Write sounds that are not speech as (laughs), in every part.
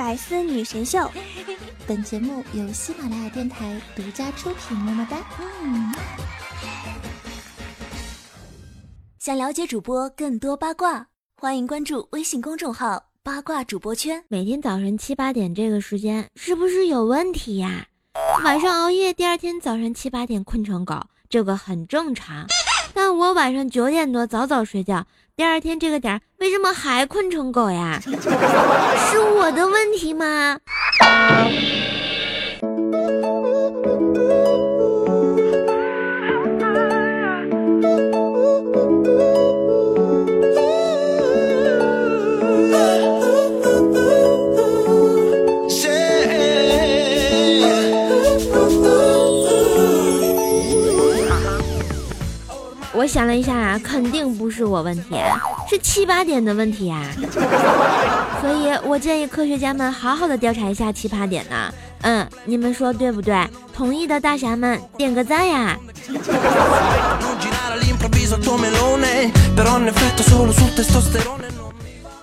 百思女神秀，本节目由喜马拉雅电台独家出品。么么哒！想了解主播更多八卦，欢迎关注微信公众号“八卦主播圈”。每天早晨七八点这个时间是不是有问题呀？晚上熬夜，第二天早上七八点困成狗，这个很正常。但我晚上九点多早早睡觉，第二天这个点儿为什么还困成狗呀？(laughs) 是我的问题吗？想了一下，肯定不是我问题，是七八点的问题啊。(laughs) 所以我建议科学家们好好的调查一下奇葩点呢。嗯，你们说对不对？同意的大侠们点个赞呀。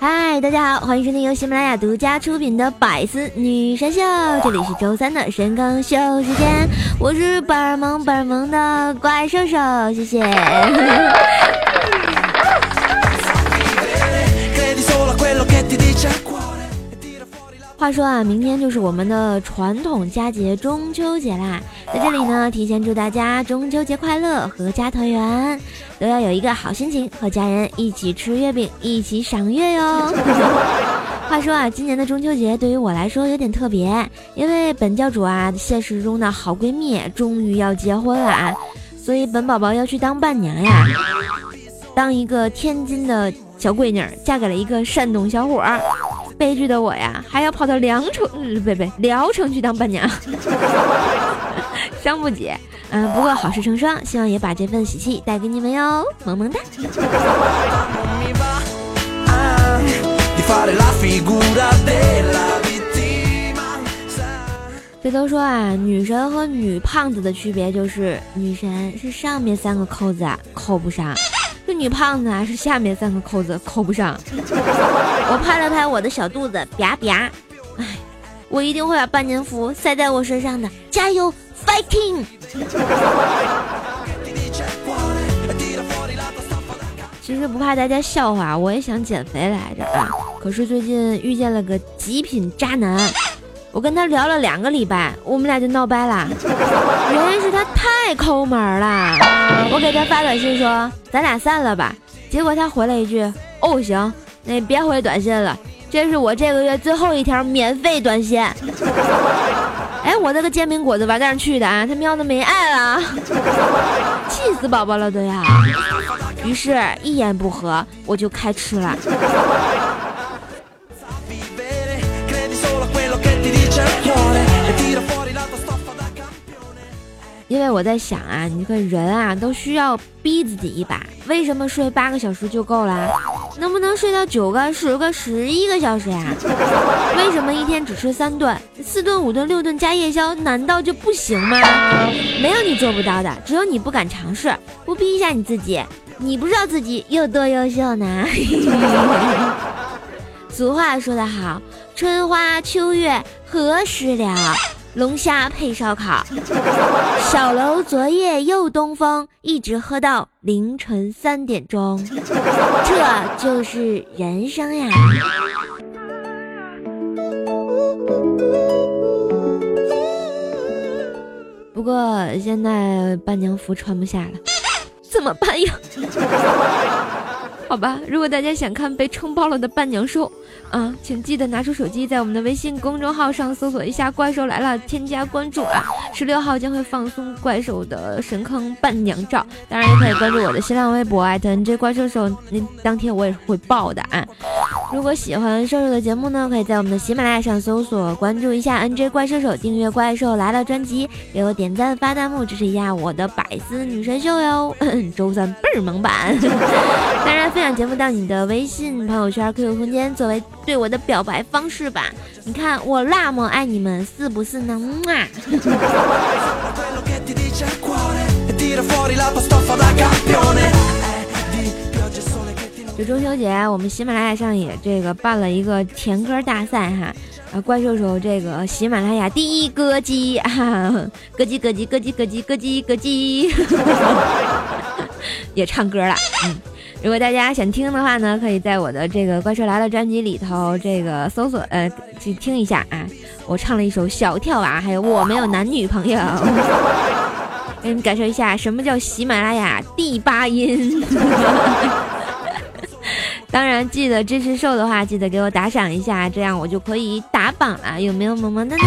嗨，大家好，欢迎收听由喜马拉雅独家出品的《百思女神秀》，这里是周三的神更秀时间，我是本萌本萌的怪兽兽，谢谢。话说啊，明天就是我们的传统佳节中秋节啦，在这里呢，提前祝大家中秋节快乐，阖家团圆，都要有一个好心情，和家人一起吃月饼，一起赏月哟。(laughs) 话说啊，今年的中秋节对于我来说有点特别，因为本教主啊，现实中的好闺蜜终于要结婚了啊，所以本宝宝要去当伴娘呀，当一个天津的小闺女，嫁给了一个山东小伙儿。悲剧的我呀，还要跑到凉城，不不，聊城去当伴娘，伤不起。嗯，不过好事成双，希望也把这份喜气带给你们哟，萌萌哒。这都说啊，女神和女胖子的区别就是，女神是上面三个扣子啊扣不上。女胖子啊，是下面三个扣子扣不上。(laughs) 我拍了拍我的小肚子，啪啪。哎，我一定会把半年服塞在我身上的，加油，fighting！(laughs) 其实不怕大家笑话，我也想减肥来着啊。可是最近遇见了个极品渣男。我跟他聊了两个礼拜，我们俩就闹掰了。(laughs) 原因是他太抠门了。我给他发短信说咱俩散了吧，结果他回了一句哦行，那别回短信了，这是我这个月最后一条免费短信。(laughs) 哎，我那个煎饼果子玩哪去的啊？他喵的没爱了，(laughs) 气死宝宝了都要。于是，一言不合我就开吃了。因为我在想啊，你个人啊都需要逼自己一把。为什么睡八个小时就够了？能不能睡到九个、十个、十一个小时呀？为什么一天只吃三顿、四顿、五顿、六顿加夜宵？难道就不行吗？没有你做不到的，只有你不敢尝试。不逼一下你自己，你不知道自己有多优秀呢。(laughs) 俗话说得好，春花秋月何时了？龙虾配烧烤，小楼昨夜又东风，一直喝到凌晨三点钟，这就是人生呀。不过现在伴娘服穿不下了，怎么办呀？好吧，如果大家想看被撑爆了的伴娘兽，啊，请记得拿出手机，在我们的微信公众号上搜索一下“怪兽来了”，添加关注啊。十六号将会放松怪兽的神坑伴娘照，当然也可以关注我的新浪微博艾特 NJ 怪兽兽，那当天我也会爆的啊。如果喜欢兽兽的节目呢，可以在我们的喜马拉雅上搜索关注一下 NJ 怪兽手，订阅怪兽来了专辑，给我点赞发弹幕支持一下我的百思女神秀哟。(coughs) 周三倍儿萌版，(laughs) 当然。分享节目到你的微信朋友圈、QQ 空间，作为对我的表白方式吧。你看我那么爱你们，是不是呢？啊！(laughs) 就中秋节，我们喜马拉雅上也这个办了一个甜歌大赛哈。啊，怪兽手这个喜马拉雅第一歌姬啊，(laughs) 歌姬歌姬歌姬歌姬歌姬歌姬，也唱歌了。嗯，如果大家想听的话呢，可以在我的这个《怪兽来了》专辑里头这个搜索呃去听一下啊。我唱了一首《小跳娃》，还有我没有男女朋友，给你们感受一下什么叫喜马拉雅第八音。(laughs) 当然，记得支持瘦的话，记得给我打赏一下，这样我就可以打榜了。有没有萌萌的呢？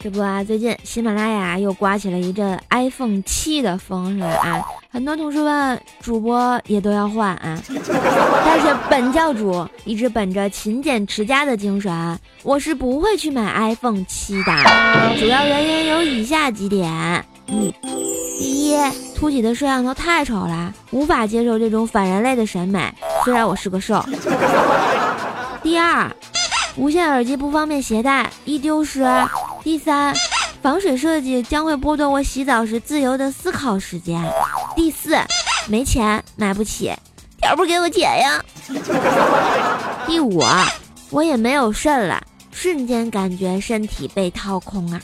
这不啊，最近喜马拉雅又刮起了一阵 iPhone 七的风，是吧？啊，很多同事问主播也都要换啊，(laughs) 但是本教主一直本着勤俭持家的精神，我是不会去买 iPhone 七的。主要原因有以下几点：嗯，第一，凸起的摄像头太丑了，无法接受这种反人类的审美，虽然我是个瘦。(laughs) 第二，无线耳机不方便携带，易丢失。第三，防水设计将会剥夺我洗澡时自由的思考时间。第四，没钱买不起，条不给我钱呀。第五，我也没有肾了，瞬间感觉身体被掏空啊。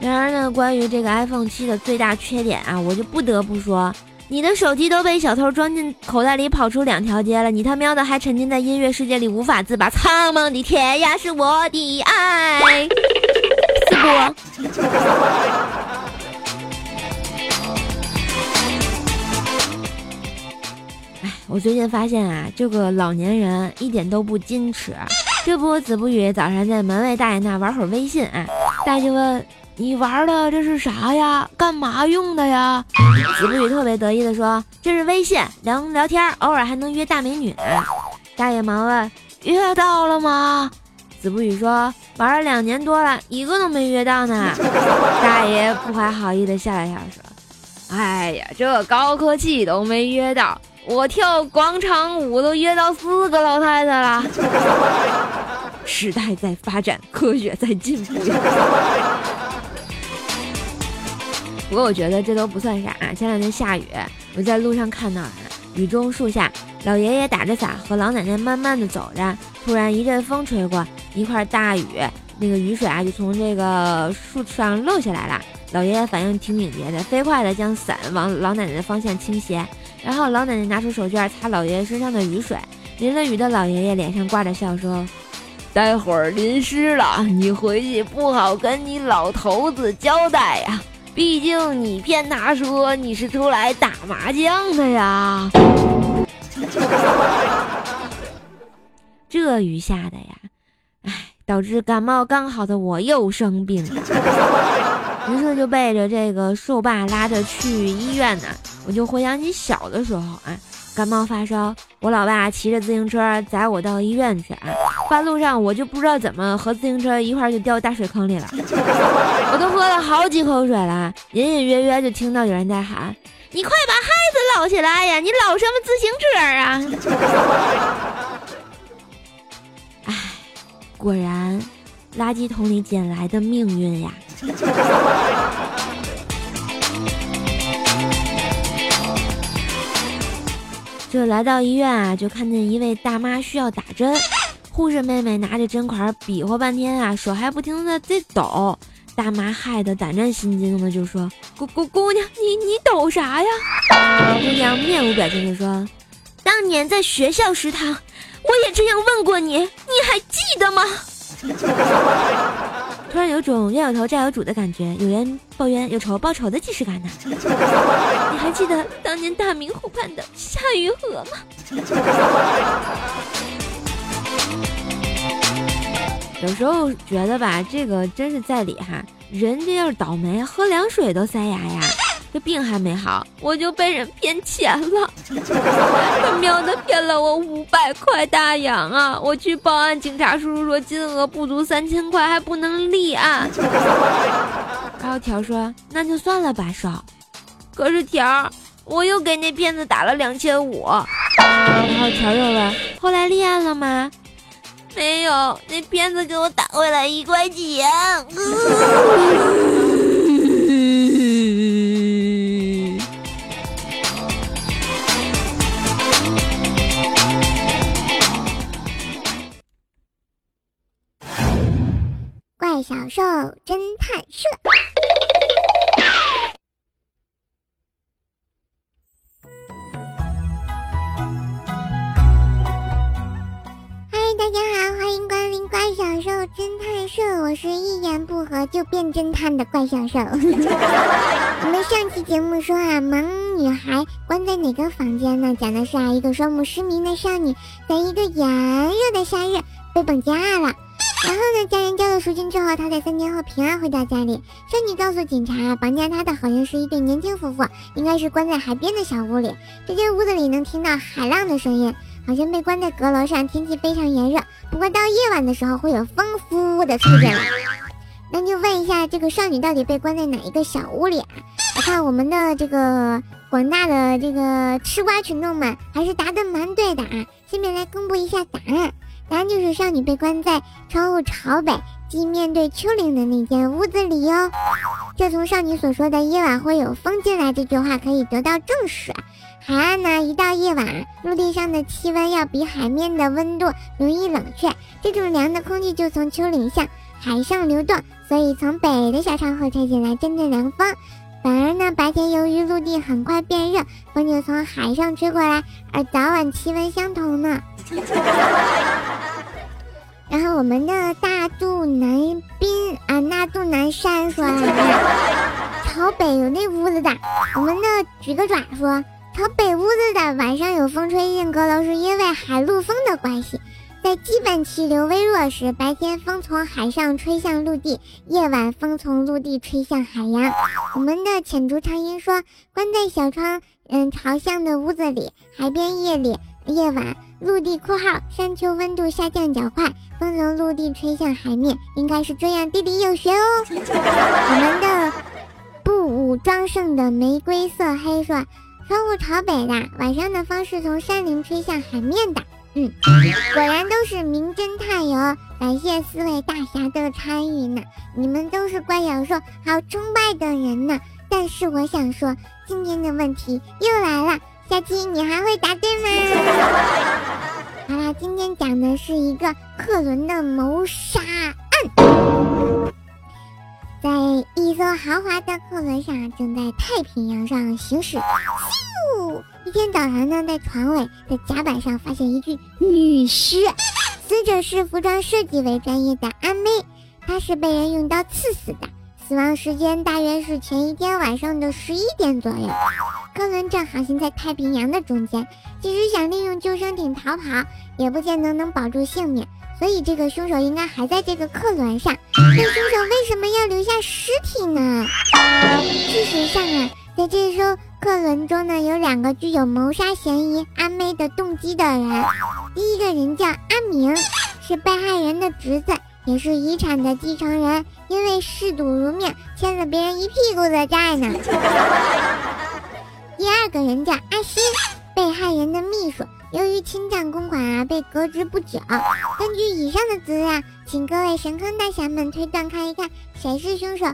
然而呢，关于这个 iPhone 七的最大缺点啊，我就不得不说。你的手机都被小偷装进口袋里，跑出两条街了。你他喵的还沉浸在音乐世界里无法自拔。苍茫的天涯是我的爱，是不？哎，我最近发现啊，这个老年人一点都不矜持。这不，子不语早上在门卫大爷那玩会儿微信啊，大爷问。你玩的这是啥呀？干嘛用的呀？子不语特别得意的说：“这是微信，聊聊天，偶尔还能约大美女。”大爷忙问：“约到了吗？”子不语说：“玩了两年多了，一个都没约到呢。”大爷不怀好意的笑了笑说：“哎呀，这高科技都没约到，我跳广场舞都约到四个老太太了。时代在发展，科学在进步。”不过我觉得这都不算啥。前两天下雨，我在路上看到了，雨中树下，老爷爷打着伞和老奶奶慢慢的走着。突然一阵风吹过，一块大雨，那个雨水啊就从这个树上漏下来了。老爷爷反应挺敏捷的，飞快的将伞往老奶奶的方向倾斜，然后老奶奶拿出手绢擦老爷爷身上的雨水。淋了雨的老爷爷脸上挂着笑说：“待会儿淋湿了，你回去不好跟你老头子交代呀。”毕竟你骗他说你是出来打麻将的呀，(laughs) 这雨下的呀，哎，导致感冒刚好的我又生病了，于是就背着这个瘦爸拉着去医院呢。我就回想起小的时候啊。感冒发烧，我老爸骑着自行车载我到医院去啊。半路上我就不知道怎么和自行车一块就掉大水坑里了，(laughs) 我都喝了好几口水了，隐隐约约就听到有人在喊：“你快把孩子捞起来呀！你捞什么自行车啊？” (laughs) 哎，果然，垃圾桶里捡来的命运呀。这来到医院啊，就看见一位大妈需要打针，护士妹妹拿着针管比划半天啊，手还不停的在抖。大妈害得胆战心惊的就说：“姑姑姑娘，你你抖啥呀？”姑娘面无表情的说：“当年在学校食堂，我也这样问过你，你还记得吗？”突然有种冤有头债有主的感觉，有冤报冤，有仇报仇的既视感呢。(laughs) 你还记得当年大明湖畔的夏雨荷吗？(laughs) 有时候觉得吧，这个真是在理哈。人家要是倒霉，喝凉水都塞牙呀。这病还没好，我就被人骗钱了。(laughs) 他喵的骗了我五百块大洋啊！我去报案，警察叔叔说金额不足三千块，还不能立案。然后条说那就算了吧，少。可是条，我又给那骗子打了两千五，然后条又问：“后来立案了吗？”没有，那骗子给我打回来一块钱。(laughs) 怪小兽侦探社。嗨，大家好，欢迎光临怪小兽侦探社，我是一言不合就变侦探的怪小兽。(laughs) 我们上期节目说啊，萌女孩关在哪个房间呢？讲的是啊，一个双目失明的少女，在一个炎热的夏日被绑架了。然后呢，家人交了赎金之后，她在三天后平安回到家里。少女告诉警察，绑架她的好像是一对年轻夫妇，应该是关在海边的小屋里。这间屋子里能听到海浪的声音，好像被关在阁楼上，天气非常炎热。不过到夜晚的时候会有风呼呼的吹进来。那就问一下，这个少女到底被关在哪一个小屋里啊？我看我们的这个广大的这个吃瓜群众们还是答的蛮对的啊！下面来公布一下答案。答案就是少女被关在窗户朝北，即面对丘陵的那间屋子里哟。这从少女所说的“夜晚会有风进来”这句话可以得到证实。海岸呢，一到夜晚，陆地上的气温要比海面的温度容易冷却，这种凉的空气就从丘陵向海上流动，所以从北的小窗户吹进来阵阵凉风。反而呢，白天由于陆地很快变热，风就从海上吹过来，而早晚气温相同呢。(laughs) 然后我们的大肚南滨啊，大肚南山说朝北有那屋子的。我们的举个爪说，朝北屋子的晚上有风吹进阁楼，是因为海陆风的关系。在基本气流微弱时，白天风从海上吹向陆地，夜晚风从陆地吹向海洋。我们的浅竹长音说，关在小窗嗯朝向的屋子里，海边夜里夜晚。陆地（括号山丘温度下降较快，风从陆地吹向海面），应该是这样。地理有学哦。我们的不武装盛的玫瑰色黑说：窗户朝北的，晚上的风是从山林吹向海面的。嗯，果然都是名侦探哟！感谢四位大侠的参与呢，你们都是怪小兽好崇拜的人呢。但是我想说，今天的问题又来了。下期，你还会答对吗？(laughs) 好啦，今天讲的是一个客轮的谋杀案。在一艘豪华的客轮上，正在太平洋上行驶。哦！一天早上呢，在船尾的甲板上发现一具女尸，死者是服装设计为专业的阿妹，她是被人用刀刺死的。死亡时间大约是前一天晚上的十一点左右。客轮正航行在太平洋的中间，即使想利用救生艇逃跑，也不见得能保住性命。所以这个凶手应该还在这个客轮上。那凶手为什么要留下尸体呢？事实上啊，在这艘客轮中呢，有两个具有谋杀嫌疑阿妹的动机的人。第一个人叫阿明，是被害人的侄子。也是遗产的继承人，因为嗜赌如命，欠了别人一屁股的债呢。第二个人叫阿新，被害人的秘书，由于侵占公款啊，被革职不久。根据以上的资料，请各位神坑大侠们推断看一看，谁是凶手？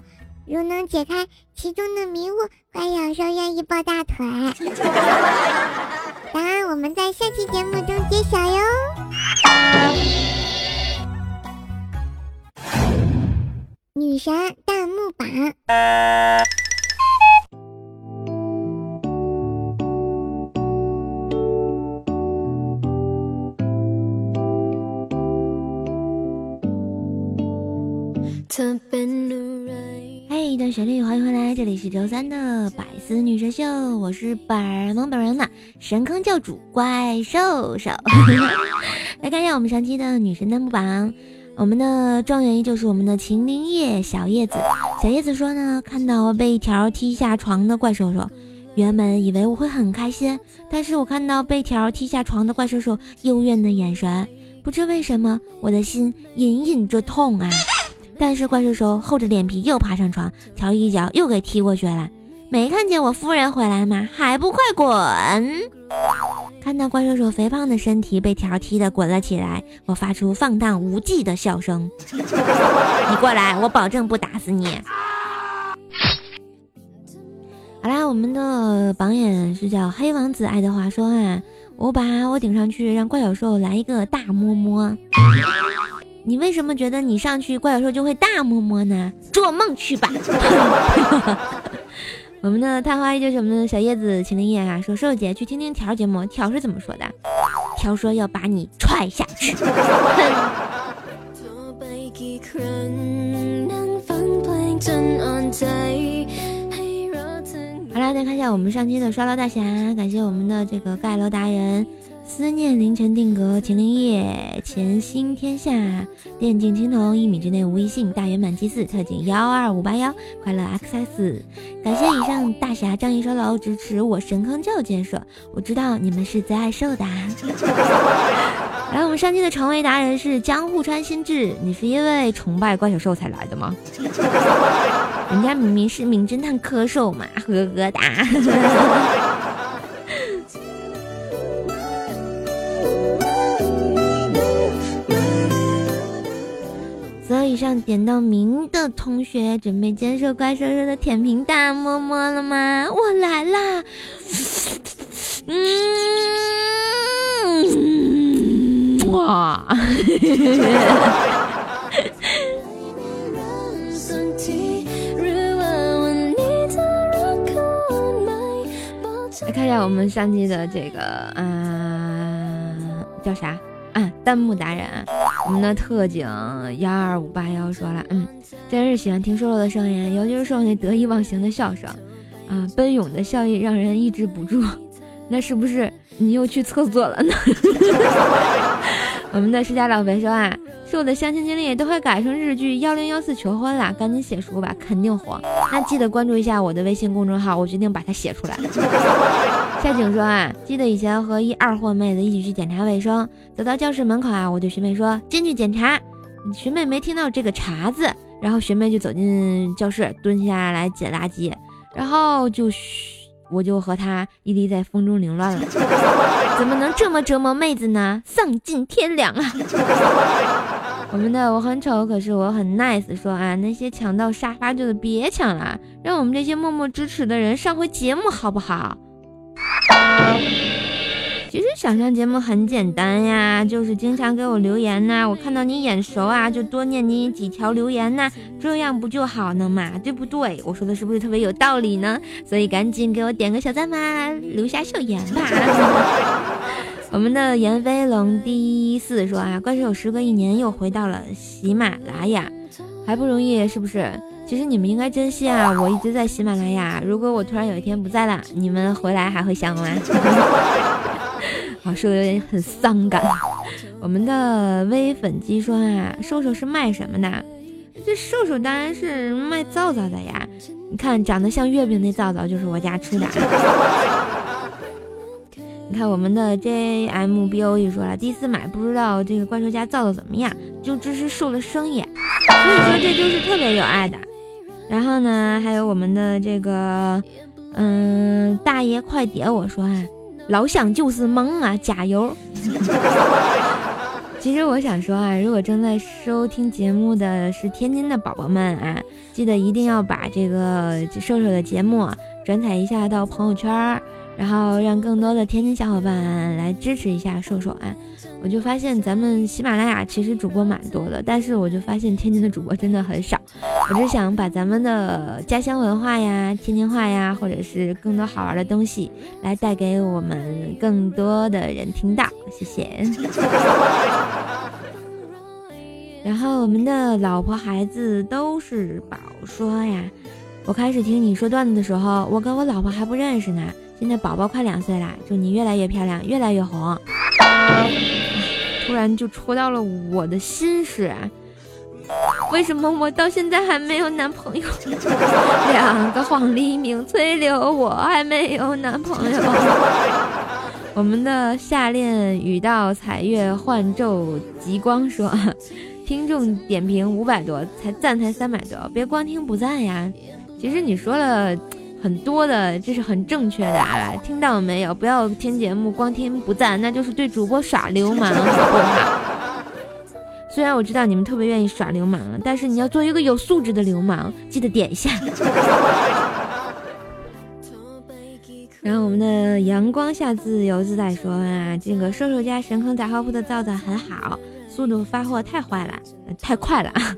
如能解开其中的迷雾，怪小兽愿意抱大腿。(laughs) 答案我们在下期节目中揭晓哟。女神弹幕榜。一段旋律，欢迎回来，这里是周三的百思女神秀，我是本萌本人的神坑教主怪兽兽。(laughs) 来看一下我们上期的女神弹幕榜。我们的状元依旧是我们的秦灵叶小叶子。小叶子说呢，看到被一条踢下床的怪兽兽，原本以为我会很开心，但是我看到被条踢下床的怪兽兽幽怨的眼神，不知为什么我的心隐隐着痛啊。但是怪兽兽厚着脸皮又爬上床，条一脚又给踢过去了。没看见我夫人回来吗？还不快滚！看到怪兽兽肥胖的身体被条踢得滚了起来，我发出放荡无忌的笑声。(laughs) 你过来，我保证不打死你。好啦，我们的榜眼是叫黑王子，爱德华说啊，我把我顶上去，让怪小兽来一个大摸摸。你为什么觉得你上去怪兽就会大摸摸呢？做梦去吧！(laughs) 我们的探花依旧是我们的小叶子秦林叶啊，说瘦姐去听听条节目，条是怎么说的？条说要把你踹下去。(laughs) 好啦，再看一下我们上期的刷楼大侠，感谢我们的这个盖楼达人。思念凌晨定格，秦灵叶，潜心天下，电竞青铜，一米之内无异性，大圆满祭祀，特警幺二五八幺，快乐 XS，感谢以上大侠仗义收楼支持我神坑教建设，我知道你们是最爱受的。(laughs) 来，我们上期的成为达人是江户川新智，你是因为崇拜怪小兽才来的吗？人家明明是名侦探柯受嘛，呵呵哒。上点到名的同学，准备接受怪兽兽的舔屏大摸摸了吗？我来啦！嗯，哇！来看一下我们上期的这个，嗯，叫啥？啊，弹幕达人，我们的特警幺二五八幺说了，嗯，真是喜欢听瘦瘦的声音，尤其是瘦那得意忘形的笑声，啊，奔涌的笑意让人抑制不住。(laughs) 那是不是你又去厕所了呢？(laughs) 我们的世家老肥说啊，瘦的相亲经历都快改成日剧幺零幺四求婚了，赶紧写书吧，肯定火。那记得关注一下我的微信公众号，我决定把它写出来。夏景说啊，记得以前和一二货妹子一起去检查卫生，走到教室门口啊，我对学妹说进去检查。学妹没听到这个查字，然后学妹就走进教室，蹲下来捡垃圾，然后就。我就和他屹立在风中凌乱了，(laughs) 怎么能这么折磨妹子呢？丧尽天良啊！我们的我很丑，可是我很 nice。说啊，那些抢到沙发就的别抢了，让我们这些默默支持的人上回节目好不好？(laughs) 其实想上节目很简单呀，就是经常给我留言呐，我看到你眼熟啊，就多念你几条留言呐，这样不就好了嘛，对不对？我说的是不是特别有道理呢？所以赶紧给我点个小赞吧，留下笑言吧。(laughs) 我们的闫飞龙第一四说啊，怪兽时隔一年又回到了喜马拉雅，还不容易是不是？其实你们应该珍惜啊，我一直在喜马拉雅，如果我突然有一天不在了，你们回来还会想我吗？(laughs) 啊，说的有点很伤感。我们的微粉鸡说啊，瘦瘦是卖什么的？这瘦瘦当然是卖皂皂的呀。你看长得像月饼那皂皂就是我家出的。你看我们的 JMBO 也说了，第一次买不知道这个怪兽家皂皂怎么样，就支持瘦的生意，所以说这就是特别有爱的。然后呢，还有我们的这个，嗯，大爷快点，我说啊。老乡就是萌啊，加油！(laughs) 其实我想说啊，如果正在收听节目的是天津的宝宝们啊，记得一定要把这个瘦瘦的节目转载一下到朋友圈。然后让更多的天津小伙伴来支持一下瘦瘦啊！我就发现咱们喜马拉雅其实主播蛮多的，但是我就发现天津的主播真的很少。我只想把咱们的家乡文化呀、天津话呀，或者是更多好玩的东西，来带给我们更多的人听到。谢谢。然后我们的老婆孩子都是宝说呀，我开始听你说段子的时候，我跟我老婆还不认识呢。现在宝宝快两岁了，祝你越来越漂亮，越来越红。突然就戳到了我的心事啊，为什么我到现在还没有男朋友？(laughs) 两个黄鹂鸣翠柳，我还没有男朋友。我们的夏恋雨到彩月幻昼极光说，听众点评五百多，才赞才三百多，别光听不赞呀。其实你说了。很多的，这是很正确的啊！听到没有？不要听节目光听不赞，那就是对主播耍流氓，好不好？虽然我知道你们特别愿意耍流氓，但是你要做一个有素质的流氓，记得点一下。(laughs) 然后我们的阳光下自由自在说啊，这个瘦瘦家神坑杂货铺的皂皂很好。速度发货太坏了，太快了啊！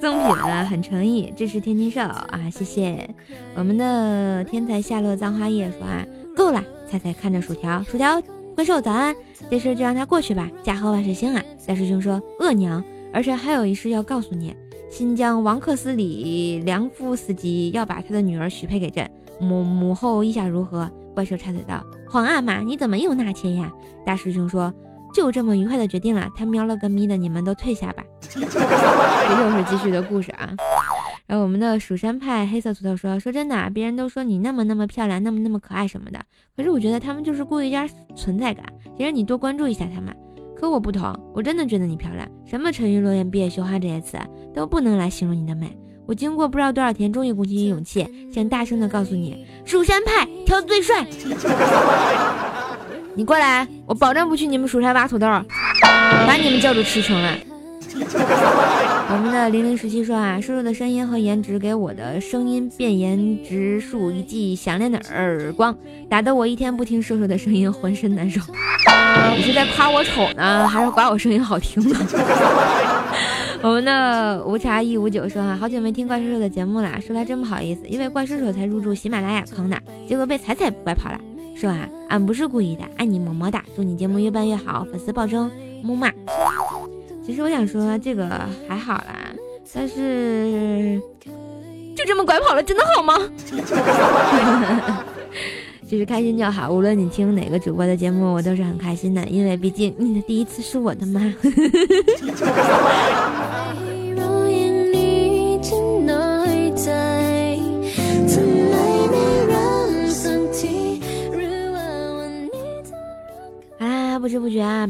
赠品呢很诚意，支持天津瘦啊，谢谢我们的天才夏洛葬花叶说啊，够了，菜菜看着薯条，薯条怪兽早安，这事就让他过去吧，家和万事兴啊！大师兄说恶娘，而且还有一事要告诉你，新疆王克斯里梁夫斯基要把他的女儿许配给朕，母母后意下如何？怪兽插嘴道，皇阿玛你怎么又纳妾呀？大师兄说。就这么愉快的决定了，他瞄了个咪的，你们都退下吧。(laughs) 这又是继续的故事啊。然后我们的蜀山派黑色土豆说：“说真的，别人都说你那么那么漂亮，那么那么可爱什么的，可是我觉得他们就是故意加存在感，想让你多关注一下他们。可我不同，我真的觉得你漂亮。什么沉鱼落雁、闭月羞花这些词都不能来形容你的美。我经过不知道多少天，终于鼓起勇气，想大声的告诉你，蜀山派挑最帅。(laughs) ”你过来，我保证不去你们蜀山挖土豆，把你们教主吃穷了。我们的零零十七说啊，叔叔的声音和颜值给我的声音变颜值术一记响亮的耳光，打得我一天不听叔叔的声音浑身难受。你是在夸我丑呢，还是夸我声音好听呢？(laughs) 我们的无茶一五九说啊，好久没听怪叔叔的节目了，说来真不好意思，因为怪叔叔才入驻喜马拉雅坑的，结果被彩彩拐跑了。说啊？俺不是故意的，爱你么么哒，祝你节目越办越好，粉丝暴增，木马。其实我想说这个还好啦，但是就这么拐跑了，真的好吗？(laughs) 就是开心就好，无论你听哪个主播的节目，我都是很开心的，因为毕竟你的第一次是我的嘛。(laughs)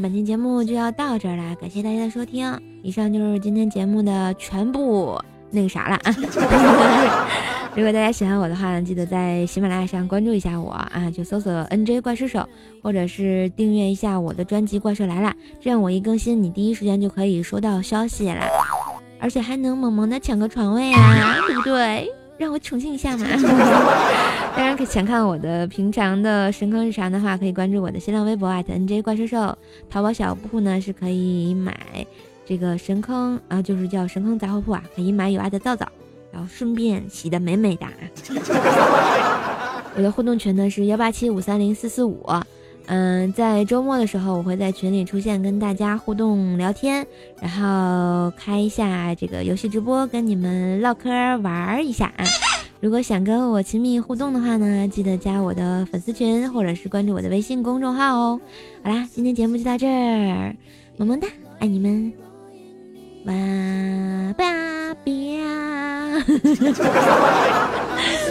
本期节目就要到这儿了，感谢大家的收听。以上就是今天节目的全部那个啥了。(laughs) 如果大家喜欢我的话呢，记得在喜马拉雅上关注一下我啊，就搜索 NJ 怪兽手，或者是订阅一下我的专辑《怪兽来了》，这样我一更新，你第一时间就可以收到消息啦，而且还能萌萌的抢个床位啊，对不对？让我宠幸一下嘛！当然，想看我的平常的神坑日常的话，可以关注我的新浪微博 @nj 怪兽兽。淘宝小铺呢是可以买这个神坑啊，就是叫神坑杂货铺啊，可以买有爱的皂皂，然后顺便洗的美美的。我的互动群呢是幺八七五三零四四五。嗯，在周末的时候，我会在群里出现，跟大家互动聊天，然后开一下这个游戏直播，跟你们唠嗑玩一下啊。如果想跟我亲密互动的话呢，记得加我的粉丝群，或者是关注我的微信公众号哦。好啦，今天节目就到这儿，么么哒，爱你们，哇吧吧。(laughs)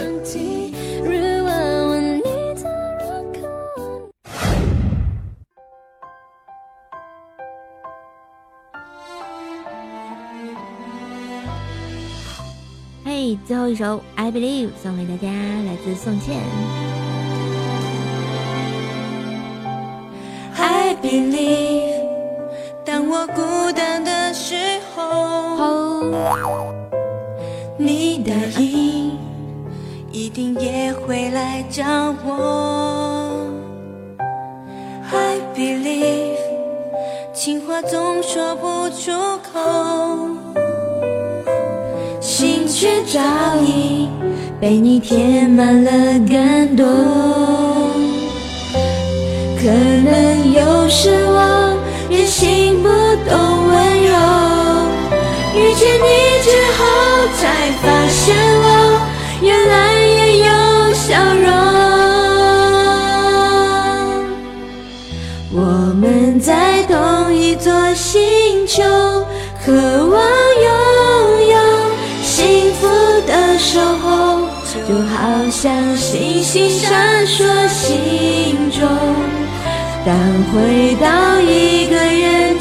最后一首《I Believe》送给大家，来自宋茜。I believe，当我孤单的时候，你的影一定也会来找我。I believe，情话总说不出口。却早已被你填满了感动，可能有时我任性不懂温柔，遇见你之后才发现我原来也有笑容。我们在同一座星球，渴望。就好像星星闪烁心中。当回到一个人